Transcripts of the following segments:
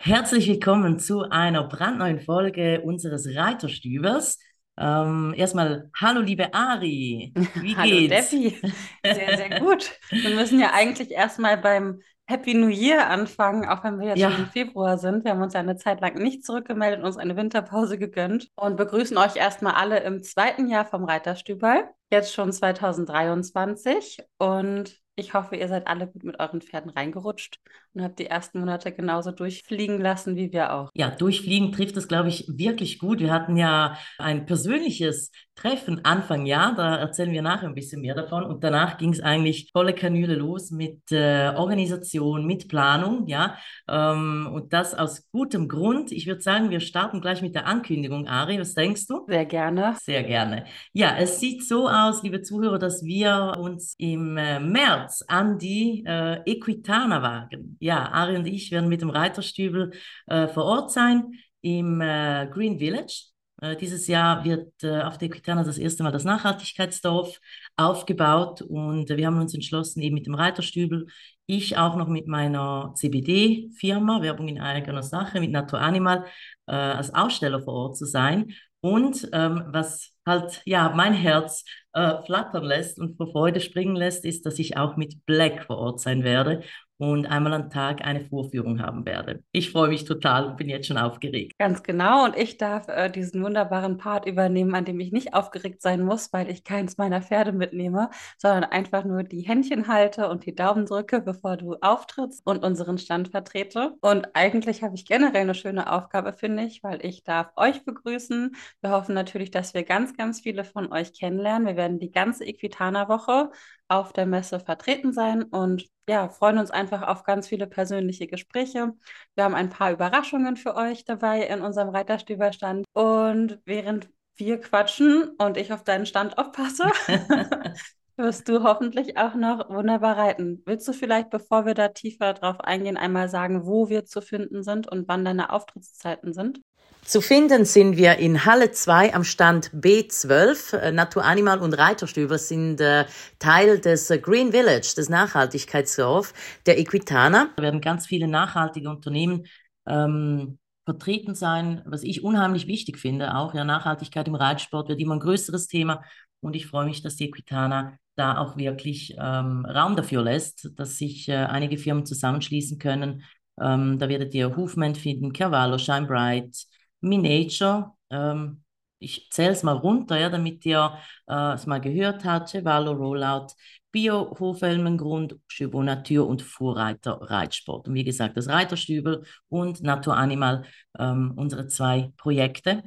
Herzlich willkommen zu einer brandneuen Folge unseres Reiterstübers. Ähm, erstmal, hallo liebe Ari, wie hallo geht's? Steffi, sehr, sehr gut. Wir müssen ja eigentlich erstmal beim Happy New Year anfangen, auch wenn wir jetzt ja. schon im Februar sind. Wir haben uns ja eine Zeit lang nicht zurückgemeldet, uns eine Winterpause gegönnt und begrüßen euch erstmal alle im zweiten Jahr vom Reiterstübel, jetzt schon 2023 und ich hoffe, ihr seid alle gut mit euren Pferden reingerutscht und habt die ersten Monate genauso durchfliegen lassen wie wir auch. Ja, durchfliegen trifft es, glaube ich, wirklich gut. Wir hatten ja ein persönliches Treffen Anfang Jahr, da erzählen wir nachher ein bisschen mehr davon. Und danach ging es eigentlich volle Kanüle los mit äh, Organisation, mit Planung, ja. Ähm, und das aus gutem Grund. Ich würde sagen, wir starten gleich mit der Ankündigung. Ari, was denkst du? Sehr gerne. Sehr gerne. Ja, es sieht so aus, liebe Zuhörer, dass wir uns im äh, März an die äh, Equitana wagen. Ja, Ari und ich werden mit dem Reiterstübel äh, vor Ort sein im äh, Green Village. Äh, dieses Jahr wird äh, auf der Equitana das erste Mal das Nachhaltigkeitsdorf aufgebaut und wir haben uns entschlossen, eben mit dem Reiterstübel, ich auch noch mit meiner CBD-Firma, Werbung in eigener Sache, mit Natur Animal, äh, als Aussteller vor Ort zu sein. Und ähm, was halt ja mein Herz äh, flattern lässt und vor Freude springen lässt, ist, dass ich auch mit Black vor Ort sein werde und einmal am Tag eine Vorführung haben werde. Ich freue mich total und bin jetzt schon aufgeregt. Ganz genau. Und ich darf äh, diesen wunderbaren Part übernehmen, an dem ich nicht aufgeregt sein muss, weil ich keins meiner Pferde mitnehme, sondern einfach nur die Händchen halte und die Daumen drücke, bevor du auftrittst und unseren Stand vertrete. Und eigentlich habe ich generell eine schöne Aufgabe, finde ich, weil ich darf euch begrüßen. Wir hoffen natürlich, dass wir ganz, ganz viele von euch kennenlernen. Wir werden die ganze Equitana-Woche auf der Messe vertreten sein und ja, freuen uns einfach auf ganz viele persönliche Gespräche. Wir haben ein paar Überraschungen für euch dabei in unserem Reiterstüberstand. Und während wir quatschen und ich auf deinen Stand aufpasse, wirst du hoffentlich auch noch wunderbar reiten. Willst du vielleicht, bevor wir da tiefer drauf eingehen, einmal sagen, wo wir zu finden sind und wann deine Auftrittszeiten sind? Zu finden sind wir in Halle 2 am Stand B12. Äh, Natur Animal und Reiterstüber sind äh, Teil des äh, Green Village, des Nachhaltigkeitsdorf der Equitana. Da werden ganz viele nachhaltige Unternehmen ähm, vertreten sein, was ich unheimlich wichtig finde. Auch ja, Nachhaltigkeit im Reitsport wird immer ein größeres Thema. Und ich freue mich, dass die Equitana da auch wirklich ähm, Raum dafür lässt, dass sich äh, einige Firmen zusammenschließen können. Ähm, da werdet ihr Hufman finden, Cavallo, Shine Bright, Miniature. Ähm, ich zähle es mal runter, ja, damit ihr äh, es mal gehört habt. Chevalo Rollout, Bio Hofelmengrund, Chevaux Natur und Vorreiter Reitsport. Und wie gesagt, das Reiterstübel und Natur Animal, ähm, unsere zwei Projekte.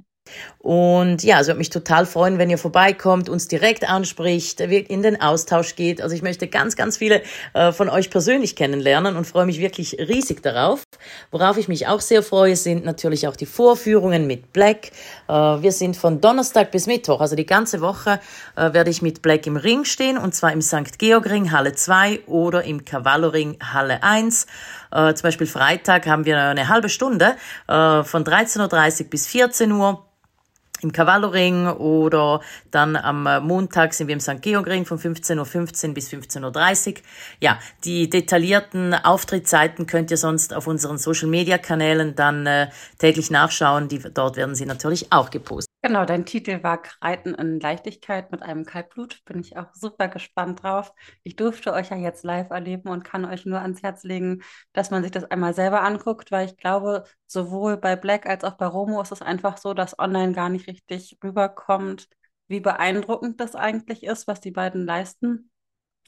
Und ja, also würde mich total freuen, wenn ihr vorbeikommt, uns direkt anspricht, in den Austausch geht. Also ich möchte ganz, ganz viele äh, von euch persönlich kennenlernen und freue mich wirklich riesig darauf. Worauf ich mich auch sehr freue, sind natürlich auch die Vorführungen mit Black. Äh, wir sind von Donnerstag bis Mittwoch, also die ganze Woche äh, werde ich mit Black im Ring stehen und zwar im St. Georg Ring Halle 2 oder im Cavallo Ring Halle 1. Äh, zum Beispiel Freitag haben wir eine halbe Stunde von 13.30 Uhr bis 14 Uhr im Cavallo-Ring oder dann am äh, Montag sind wir im St. Georg-Ring von 15.15 .15 Uhr bis 15.30 Uhr. Ja, die detaillierten Auftrittszeiten könnt ihr sonst auf unseren Social-Media-Kanälen dann äh, täglich nachschauen. Die, dort werden sie natürlich auch gepostet. Genau, dein Titel war Reiten in Leichtigkeit mit einem Kaltblut. Bin ich auch super gespannt drauf. Ich durfte euch ja jetzt live erleben und kann euch nur ans Herz legen, dass man sich das einmal selber anguckt, weil ich glaube, sowohl bei Black als auch bei Romo ist es einfach so, dass online gar nicht richtig rüberkommt, wie beeindruckend das eigentlich ist, was die beiden leisten.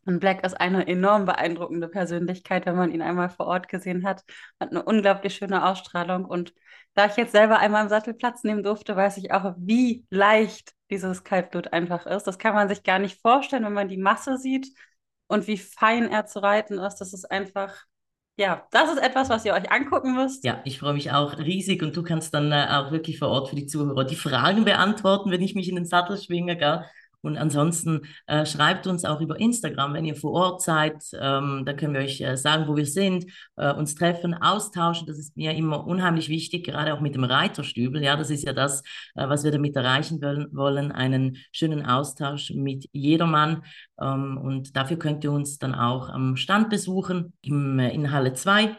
Und Black ist eine enorm beeindruckende Persönlichkeit, wenn man ihn einmal vor Ort gesehen hat. Hat eine unglaublich schöne Ausstrahlung. Und da ich jetzt selber einmal im Sattel Platz nehmen durfte, weiß ich auch, wie leicht dieses Kaltblut einfach ist. Das kann man sich gar nicht vorstellen, wenn man die Masse sieht und wie fein er zu reiten ist. Das ist einfach, ja, das ist etwas, was ihr euch angucken müsst. Ja, ich freue mich auch riesig und du kannst dann äh, auch wirklich vor Ort für die Zuhörer die Fragen beantworten, wenn ich mich in den Sattel schwinge, gell? Und ansonsten äh, schreibt uns auch über Instagram, wenn ihr vor Ort seid. Ähm, da können wir euch äh, sagen, wo wir sind, äh, uns treffen, austauschen. Das ist mir immer unheimlich wichtig, gerade auch mit dem Reiterstübel. Ja, das ist ja das, äh, was wir damit erreichen wollen, einen schönen Austausch mit jedermann. Ähm, und dafür könnt ihr uns dann auch am Stand besuchen im, äh, in Halle 2.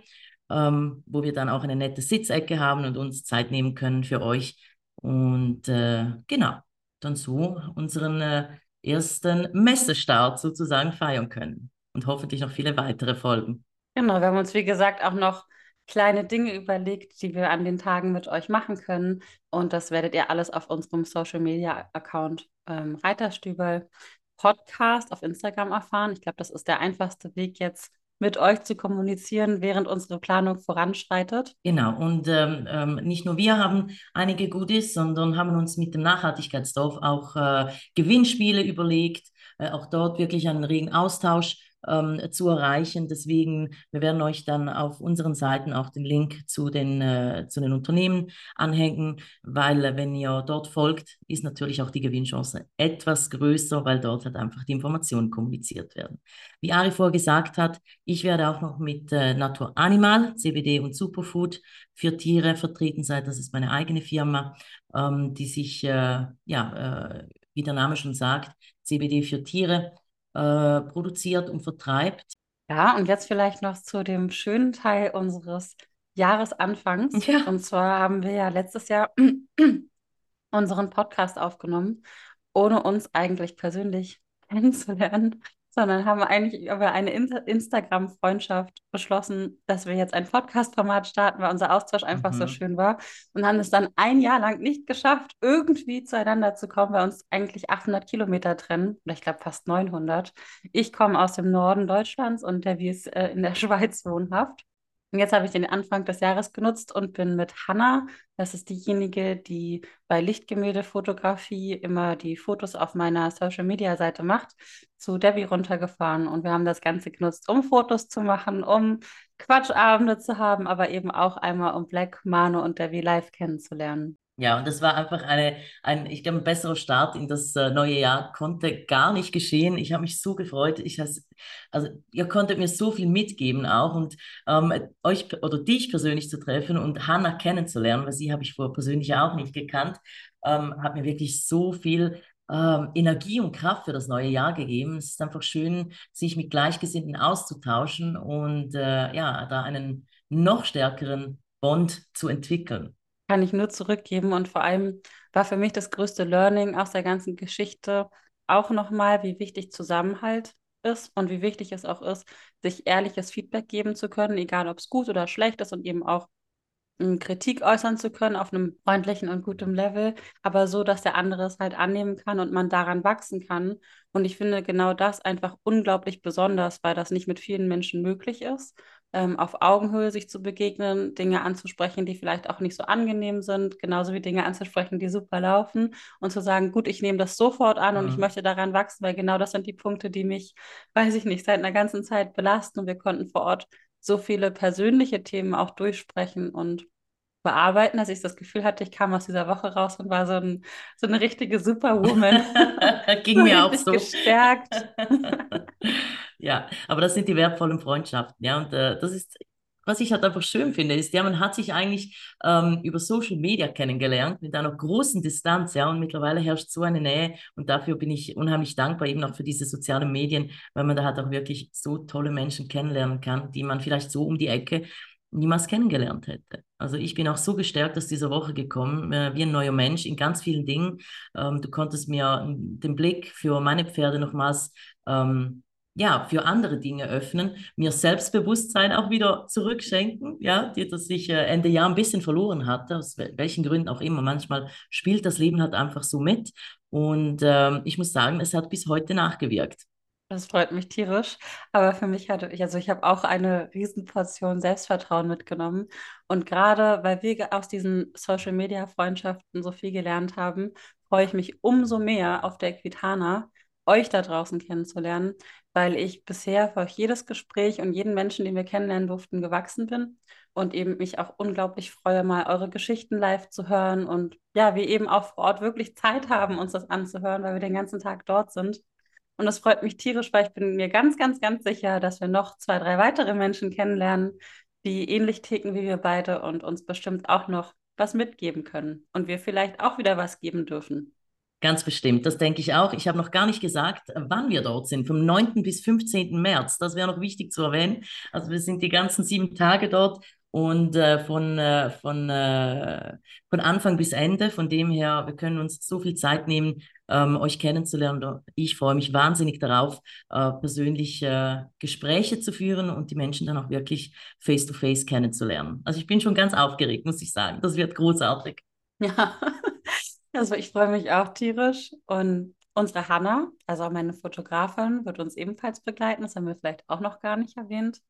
ähm, wo wir dann auch eine nette Sitzecke haben und uns Zeit nehmen können für euch. Und äh, genau, dann so unseren äh, ersten Messestart sozusagen feiern können und hoffentlich noch viele weitere Folgen. Genau, wir haben uns, wie gesagt, auch noch kleine Dinge überlegt, die wir an den Tagen mit euch machen können. Und das werdet ihr alles auf unserem Social Media Account ähm, Reiterstübel Podcast auf Instagram erfahren. Ich glaube, das ist der einfachste Weg jetzt mit euch zu kommunizieren, während unsere Planung voranschreitet. Genau, und ähm, ähm, nicht nur wir haben einige Goodies, sondern haben uns mit dem Nachhaltigkeitsdorf auch äh, Gewinnspiele überlegt, äh, auch dort wirklich einen regen Austausch ähm, zu erreichen. Deswegen, wir werden euch dann auf unseren Seiten auch den Link zu den, äh, zu den Unternehmen anhängen, weil äh, wenn ihr dort folgt, ist natürlich auch die Gewinnchance etwas größer, weil dort halt einfach die Informationen kommuniziert werden. Wie Ari vorgesagt hat, ich werde auch noch mit äh, Natur Animal, CBD und Superfood für Tiere vertreten sein. Das ist meine eigene Firma, ähm, die sich, äh, ja, äh, wie der Name schon sagt, CBD für Tiere äh, produziert und vertreibt. Ja, und jetzt vielleicht noch zu dem schönen Teil unseres Jahresanfangs. Ja. Und zwar haben wir ja letztes Jahr unseren Podcast aufgenommen, ohne uns eigentlich persönlich kennenzulernen sondern haben eigentlich über eine Instagram-Freundschaft beschlossen, dass wir jetzt ein Podcast-Format starten, weil unser Austausch einfach mhm. so schön war und haben es dann ein Jahr lang nicht geschafft, irgendwie zueinander zu kommen, weil uns eigentlich 800 Kilometer trennen, oder ich glaube fast 900. Ich komme aus dem Norden Deutschlands und der wie ist äh, in der Schweiz wohnhaft. Und jetzt habe ich den Anfang des Jahres genutzt und bin mit Hanna, das ist diejenige, die bei Lichtgemäldefotografie immer die Fotos auf meiner Social-Media-Seite macht, zu Debbie runtergefahren. Und wir haben das Ganze genutzt, um Fotos zu machen, um Quatschabende zu haben, aber eben auch einmal um Black, Mano und Debbie live kennenzulernen. Ja, und das war einfach eine, ein, ich glaube, ein besserer Start in das äh, neue Jahr konnte gar nicht geschehen. Ich habe mich so gefreut. Ich has, also ihr konntet mir so viel mitgeben auch und ähm, euch oder dich persönlich zu treffen und Hannah kennenzulernen, weil sie habe ich vorher persönlich auch nicht gekannt, ähm, hat mir wirklich so viel ähm, Energie und Kraft für das neue Jahr gegeben. Es ist einfach schön, sich mit Gleichgesinnten auszutauschen und äh, ja, da einen noch stärkeren Bond zu entwickeln kann ich nur zurückgeben. Und vor allem war für mich das größte Learning aus der ganzen Geschichte auch nochmal, wie wichtig Zusammenhalt ist und wie wichtig es auch ist, sich ehrliches Feedback geben zu können, egal ob es gut oder schlecht ist und eben auch Kritik äußern zu können auf einem freundlichen und guten Level, aber so, dass der andere es halt annehmen kann und man daran wachsen kann. Und ich finde genau das einfach unglaublich besonders, weil das nicht mit vielen Menschen möglich ist, ähm, auf Augenhöhe sich zu begegnen, Dinge anzusprechen, die vielleicht auch nicht so angenehm sind, genauso wie Dinge anzusprechen, die super laufen und zu sagen, gut, ich nehme das sofort an mhm. und ich mhm. möchte daran wachsen, weil genau das sind die Punkte, die mich, weiß ich nicht, seit einer ganzen Zeit belasten und wir konnten vor Ort so viele persönliche Themen auch durchsprechen und bearbeiten, dass ich das Gefühl hatte, ich kam aus dieser Woche raus und war so, ein, so eine richtige Superwoman. Ging mir auch so. Gestärkt. ja, aber das sind die wertvollen Freundschaften, ja, und äh, das ist was ich halt einfach schön finde, ist, ja, man hat sich eigentlich ähm, über Social Media kennengelernt mit einer großen Distanz, ja, und mittlerweile herrscht so eine Nähe und dafür bin ich unheimlich dankbar eben auch für diese sozialen Medien, weil man da halt auch wirklich so tolle Menschen kennenlernen kann, die man vielleicht so um die Ecke niemals kennengelernt hätte. Also ich bin auch so gestärkt aus dieser Woche gekommen, äh, wie ein neuer Mensch in ganz vielen Dingen. Ähm, du konntest mir den Blick für meine Pferde nochmals ähm, ja, für andere Dinge öffnen, mir Selbstbewusstsein auch wieder zurückschenken, ja, die das ich äh, Ende Jahr ein bisschen verloren hatte, aus welchen Gründen auch immer. Manchmal spielt das Leben halt einfach so mit. Und ähm, ich muss sagen, es hat bis heute nachgewirkt. Das freut mich tierisch. Aber für mich hatte ich, also ich habe auch eine Riesenportion Selbstvertrauen mitgenommen. Und gerade weil wir aus diesen Social-Media-Freundschaften so viel gelernt haben, freue ich mich umso mehr auf der Equitana, euch da draußen kennenzulernen, weil ich bisher für jedes Gespräch und jeden Menschen, den wir kennenlernen durften, gewachsen bin und eben mich auch unglaublich freue, mal eure Geschichten live zu hören und ja, wir eben auch vor Ort wirklich Zeit haben, uns das anzuhören, weil wir den ganzen Tag dort sind. Und das freut mich tierisch, weil ich bin mir ganz, ganz, ganz sicher, dass wir noch zwei, drei weitere Menschen kennenlernen, die ähnlich ticken wie wir beide und uns bestimmt auch noch was mitgeben können und wir vielleicht auch wieder was geben dürfen. Ganz bestimmt, das denke ich auch. Ich habe noch gar nicht gesagt, wann wir dort sind, vom 9. bis 15. März. Das wäre noch wichtig zu erwähnen. Also wir sind die ganzen sieben Tage dort und äh, von, äh, von, äh, von Anfang bis Ende. Von dem her, wir können uns so viel Zeit nehmen, ähm, euch kennenzulernen. Ich freue mich wahnsinnig darauf, äh, persönlich äh, Gespräche zu führen und die Menschen dann auch wirklich face-to-face -face kennenzulernen. Also ich bin schon ganz aufgeregt, muss ich sagen. Das wird großartig. Ja, also ich freue mich auch tierisch und unsere Hanna, also auch meine Fotografin, wird uns ebenfalls begleiten. Das haben wir vielleicht auch noch gar nicht erwähnt.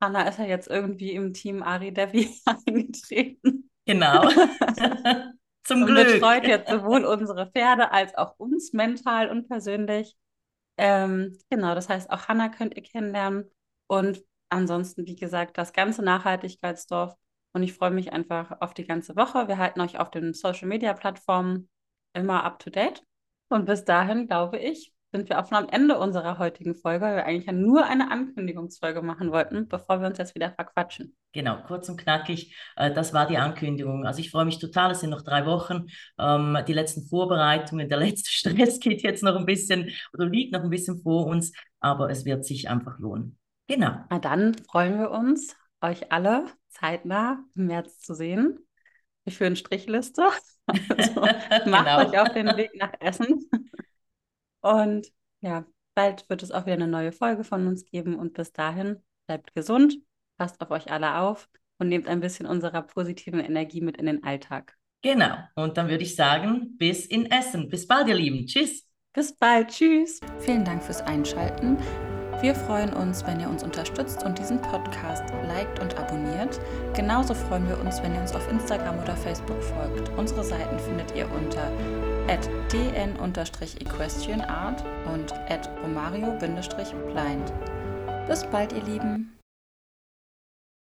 Hanna ist ja jetzt irgendwie im Team Ari Devi eingetreten. Genau. Zum und Glück. betreut jetzt sowohl unsere Pferde als auch uns mental und persönlich. Ähm, genau, das heißt, auch Hanna könnt ihr kennenlernen. Und ansonsten, wie gesagt, das ganze Nachhaltigkeitsdorf. Und ich freue mich einfach auf die ganze Woche. Wir halten euch auf den Social Media Plattformen immer up to date. Und bis dahin, glaube ich, sind wir auch schon am Ende unserer heutigen Folge, weil wir eigentlich ja nur eine Ankündigungsfolge machen wollten, bevor wir uns jetzt wieder verquatschen. Genau, kurz und knackig. Äh, das war die Ankündigung. Also ich freue mich total. Es sind noch drei Wochen. Ähm, die letzten Vorbereitungen, der letzte Stress geht jetzt noch ein bisschen oder liegt noch ein bisschen vor uns, aber es wird sich einfach lohnen. Genau. Na dann freuen wir uns, euch alle zeitnah im März zu sehen. Wir führen Strichliste. Also macht genau. euch auf den Weg nach Essen. Und ja, bald wird es auch wieder eine neue Folge von uns geben. Und bis dahin bleibt gesund, passt auf euch alle auf und nehmt ein bisschen unserer positiven Energie mit in den Alltag. Genau. Und dann würde ich sagen, bis in Essen. Bis bald, ihr Lieben. Tschüss. Bis bald. Tschüss. Vielen Dank fürs Einschalten. Wir freuen uns, wenn ihr uns unterstützt und diesen Podcast liked und abonniert. Genauso freuen wir uns, wenn ihr uns auf Instagram oder Facebook folgt. Unsere Seiten findet ihr unter dn-equestrianart und romario-blind. Bis bald, ihr Lieben!